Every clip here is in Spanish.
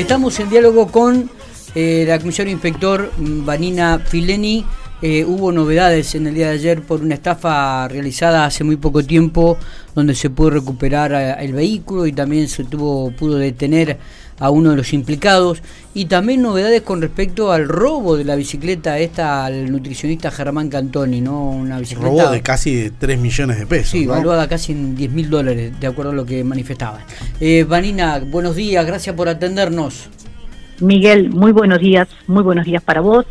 Estamos en diálogo con eh, la comisario inspector Vanina Fileni. Eh, hubo novedades en el día de ayer por una estafa realizada hace muy poco tiempo, donde se pudo recuperar eh, el vehículo y también se tuvo pudo detener a uno de los implicados. Y también novedades con respecto al robo de la bicicleta esta al nutricionista Germán Cantoni, ¿no? Una bicicleta. Robo de casi 3 millones de pesos. Sí, ¿no? valuada casi en 10 mil dólares, de acuerdo a lo que manifestaban. Eh, Vanina, buenos días, gracias por atendernos. Miguel, muy buenos días, muy buenos días para vos,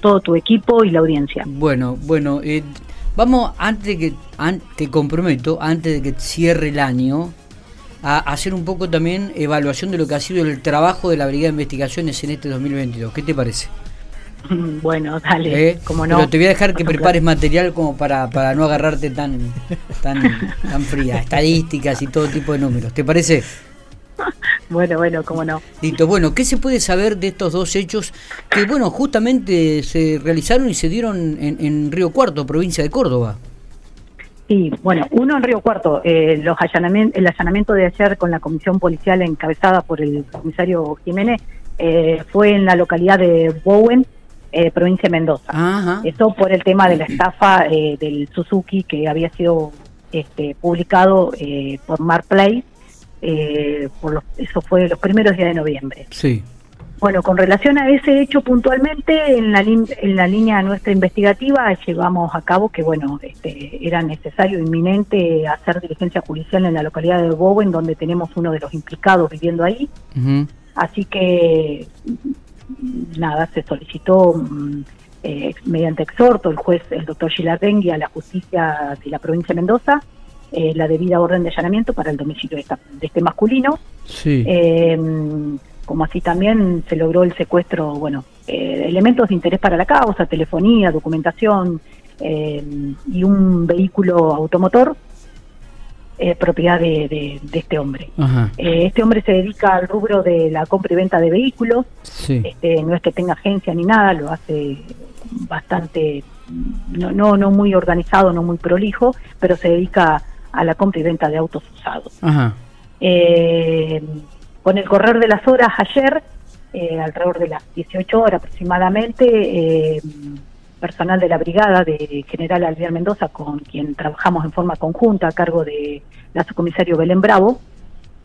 todo tu equipo y la audiencia. Bueno, bueno, eh, vamos, antes de que, an- te comprometo, antes de que cierre el año, a hacer un poco también evaluación de lo que ha sido el trabajo de la Brigada de Investigaciones en este 2022. ¿Qué te parece? Bueno, dale, ¿Eh? como no. Pero te voy a dejar que prepares material como para, para no agarrarte tan, tan, tan fría, estadísticas y todo tipo de números. ¿Te parece? Bueno, bueno, como no. Listo, bueno, ¿qué se puede saber de estos dos hechos que, bueno, justamente se realizaron y se dieron en, en Río Cuarto, provincia de Córdoba? Sí, bueno, uno en Río Cuarto, eh, los allanamientos, el allanamiento de ayer con la comisión policial encabezada por el comisario Jiménez eh, fue en la localidad de Bowen, eh, provincia de Mendoza. Ajá. Eso por el tema de la estafa eh, del Suzuki que había sido este, publicado eh, por Marplay. Eh, por los, eso fue los primeros días de noviembre. Sí. Bueno, con relación a ese hecho puntualmente, en la, en la línea nuestra investigativa llevamos a cabo que, bueno, este, era necesario, inminente, hacer diligencia judicial en la localidad de Bowen, donde tenemos uno de los implicados viviendo ahí. Así que, nada, se solicitó mm, eh, mediante exhorto el juez, el doctor Gilardengui, a la justicia de la provincia de Mendoza, eh, la debida orden de allanamiento para el domicilio de, esta- de este masculino. Sí. Eh, como así también se logró el secuestro, bueno, eh, elementos de interés para la causa, telefonía, documentación eh, y un vehículo automotor, eh, propiedad de, de- de este hombre. Este hombre se dedica al rubro de la compra y venta de vehículos, Sí. este, no es que tenga agencia ni nada, lo hace bastante, no, no, no muy organizado, no muy prolijo, pero se dedica a la compra y venta de autos usados. Ajá. Eh, con el correr de las horas ayer, eh, alrededor de las 18 horas aproximadamente, eh, personal de la brigada de General Alviar Mendoza, con quien trabajamos en forma conjunta a cargo de la subcomisario Belén Bravo,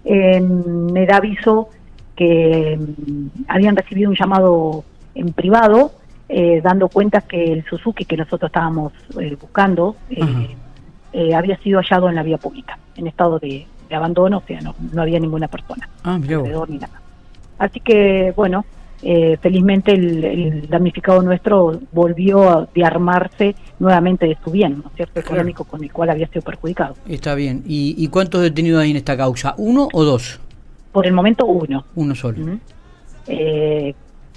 eh, me da aviso que mm, habían recibido un llamado en privado eh, dando cuenta que el Suzuki que nosotros estábamos buscando eh, había sido hallado en la vía pública, en estado de, de abandono, o sea, no, no había ninguna persona Ah, alrededor ni nada. Así que, bueno, eh, felizmente el, el damnificado nuestro volvió a de armarse nuevamente de su bien, ¿no es cierto?, Claro. económico con el cual había sido perjudicado. Está bien. ¿Y, y cuántos detenidos hay en esta causa? ¿Uno o dos? Por el momento, uno. Uno solo. Eh,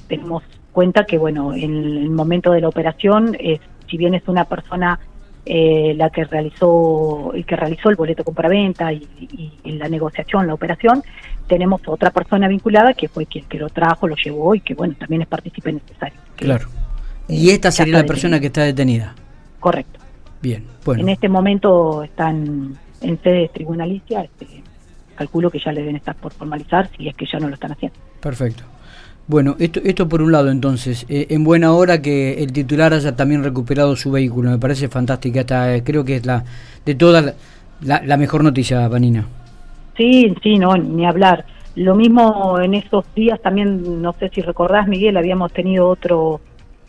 tenemos cuenta que, bueno, en el momento de la operación, si bien es una persona eh, la que realizó, el que realizó el boleto compraventa y, y, y la negociación, la operación, tenemos otra persona vinculada que fue quien que lo trajo, lo llevó y que, bueno, también es partícipe necesario. Que- Claro. Y esta sería la persona que está detenida. Correcto. Bien. Bueno. En este momento están en sede tribunalicia, este, calculo que ya le deben estar por formalizar si es que ya no lo están haciendo. Perfecto. Bueno, esto, esto por un lado entonces, eh, en buena hora que el titular haya también recuperado su vehículo, me parece fantástica, esta, eh, creo que es la de todas la, mejor noticia, Vanina. Sí, sí, no, ni hablar. Lo mismo en esos días también, no sé si recordás, Miguel, habíamos tenido otro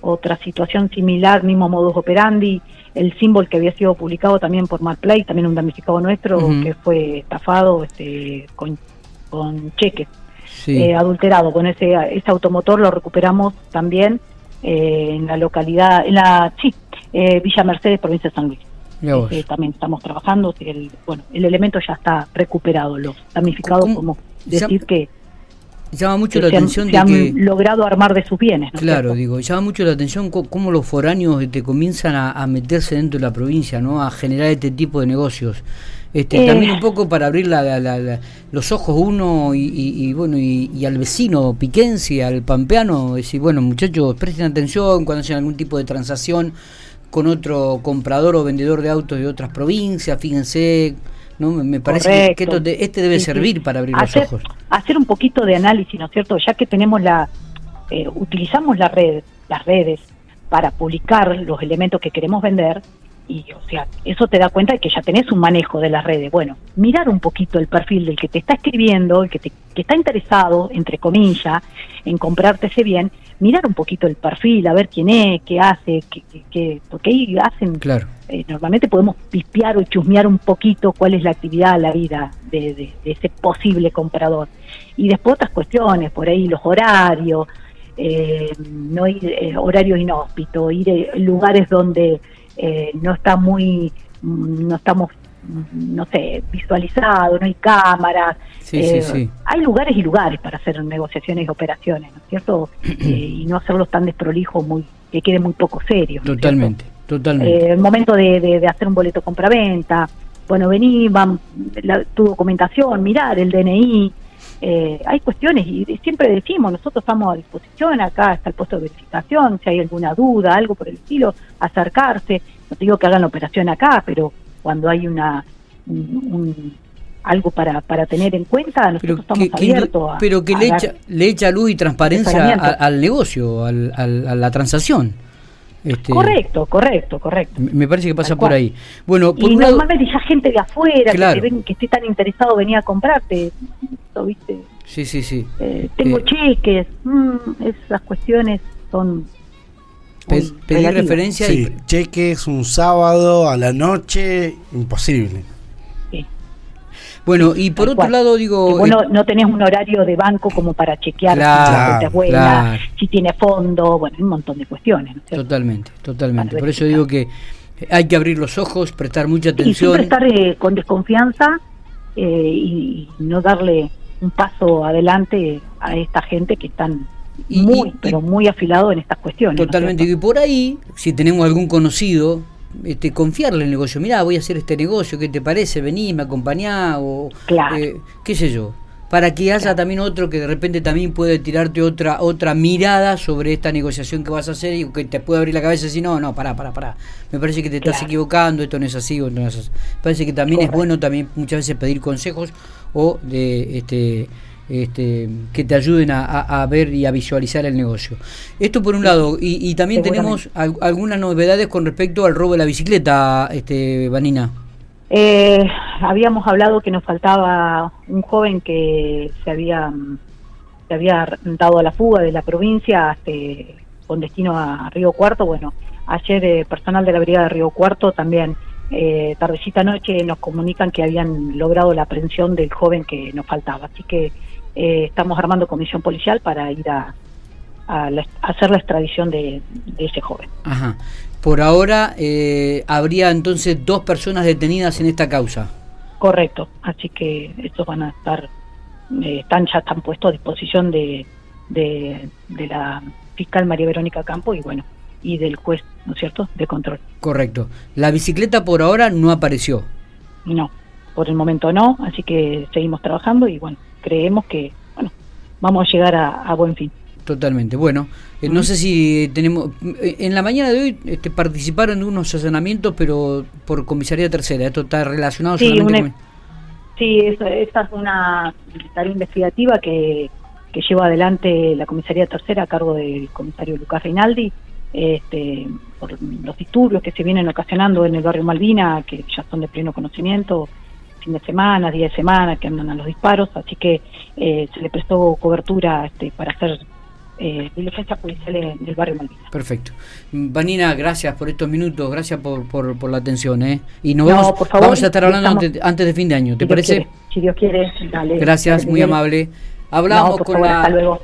otra situación similar, mismo modus operandi, el símbolo que había sido publicado también por Marplay, también un damnificado nuestro que fue estafado este, con, con cheques Sí. eh, adulterado. Con ese, ese automotor lo recuperamos también eh, en la localidad, en la, sí, eh, Villa Mercedes, provincia de San Luis. Este, también estamos trabajando, el, bueno, el elemento ya está recuperado. Los damnificados, como decir que, Llama mucho la se, han, atención de han que... logrado armar de sus bienes. ¿no es Claro, digo, llama mucho la atención cómo los foráneos este, comienzan a, a meterse dentro de la provincia, ¿no? A generar este tipo de negocios. Este, Eh. También un poco para abrir la- la- la- la- los ojos uno y, y- y, bueno y, y al vecino piquense, al pampeano, decir, bueno muchachos, presten atención cuando hacen algún tipo de transacción con otro comprador o vendedor de autos de otras provincias, fíjense, ¿no? Me parece que este debe servir para abrir los ojos. Hacer un poquito de análisis, ¿no es cierto? Ya que tenemos la, eh, utilizamos la red, las redes para publicar los elementos que queremos vender, y o sea, eso te da cuenta de que ya tenés un manejo de las redes. Bueno, mirar un poquito el perfil del que te está escribiendo, el que, te, que está interesado, entre comillas, en comprarte ese bien, mirar un poquito el perfil, a ver quién es, qué hace, qué, qué, porque ahí hacen, claro. Eh, normalmente podemos pispear o chusmear un poquito cuál es la actividad, la vida de, de, ese posible comprador. Y después otras cuestiones, por ahí los horarios, eh, no ir eh, horarios inhóspitos, ir a lugares donde eh, no está muy, no estamos, no sé, visualizados, no hay cámaras. Eh, hay lugares y lugares para hacer negociaciones y operaciones, ¿no es cierto? Eh, y no hacerlos tan desprolijos, muy, que quede muy poco serio. Totalmente, totalmente. el momento de, de, hacer un boleto compra-venta, bueno, vení, tu documentación, mirar el DNI, eh, hay cuestiones y siempre decimos, nosotros estamos a disposición, acá está el puesto de verificación, si hay alguna duda, algo por el estilo, acercarse, no te digo que hagan la operación acá, pero cuando hay una un, algo para, para tener en cuenta, nosotros estamos abiertos a... Pero que le, echa, le echa luz y transparencia al, negocio, al, a la transacción. Este, correcto, correcto, correcto. Me parece que pasa por ahí. Bueno, por y normalmente ya gente de afuera que, ven, que esté tan interesado venía a comprarte, ¿viste? Sí, sí, sí. Eh, tengo eh, cheques, mm, esas cuestiones son... pedir referencia sí, cheques un sábado a la noche, imposible. Bueno, y por otro lado, digo. bueno, no tenés un horario de banco como para chequear si buena, si tiene fondo, bueno, un montón de cuestiones. totalmente, totalmente. Por eso digo que hay que abrir los ojos, prestar mucha atención. Y estar eh, con desconfianza eh, y no darle un paso adelante a esta gente que están muy, pero muy afilado en estas cuestiones. Totalmente. y por ahí, si tenemos algún conocido este, confiarle el negocio. Mirá, voy a hacer este negocio, ¿qué te parece? Vení, me acompañá o eh, qué sé yo. Para que haya también otro que de repente también puede tirarte otra otra mirada sobre esta negociación que vas a hacer y que te puede abrir la cabeza y decir, no, no, pará, pará, pará. Me parece que te estás equivocando, esto no es así o no es así. Me parece que también es bueno también muchas veces pedir consejos o de este este, que te ayuden a, ver y a visualizar el negocio. Esto por un lado, y, también tenemos algunas novedades con respecto al robo de la bicicleta, este, Vanina. Eh, habíamos hablado que nos faltaba un joven que se había, se había dado a la fuga de la provincia este, con destino a Río Cuarto. Bueno, ayer eh, personal de la Brigada de Río Cuarto también eh, tardecita noche nos comunican que habían logrado la aprehensión del joven que nos faltaba. Así que eh, estamos armando comisión policial para ir a, hacer la extradición de, ese joven. Ajá. Por ahora eh, habría entonces dos personas detenidas en esta causa. Correcto, así que estos van a estar, eh, están ya están puestos a disposición de, de, de la fiscal María Verónica Campo y bueno, y del juez, ¿no es cierto?, de control. Correcto. La bicicleta por ahora no apareció. No, por el momento no, así que seguimos trabajando y bueno, creemos que bueno vamos a llegar a, buen fin. Totalmente. Bueno, eh, no sé si tenemos. Eh, en la mañana de hoy este, participaron de unos allanamientos, pero por comisaría tercera. Esto está relacionado sí, solamente Sí, esta es una tarea investigativa que, que lleva adelante la comisaría tercera a cargo del comisario Lucas Reinaldi. Este, por los disturbios que se vienen ocasionando en el barrio Malvina, que ya son de pleno conocimiento, fin de semana, día de semana, que andan a los disparos, así que eh, se le prestó cobertura este, para hacer eh, diligencia policial en, del barrio Malvinas. Perfecto. Vanina, gracias por estos minutos, gracias por, por, la atención. ¿eh? Y nos vamos, vamos a estar hablando antes, de fin de año, ¿te parece? si Dios quiere, dale. Gracias, muy amable. Hablamos con la...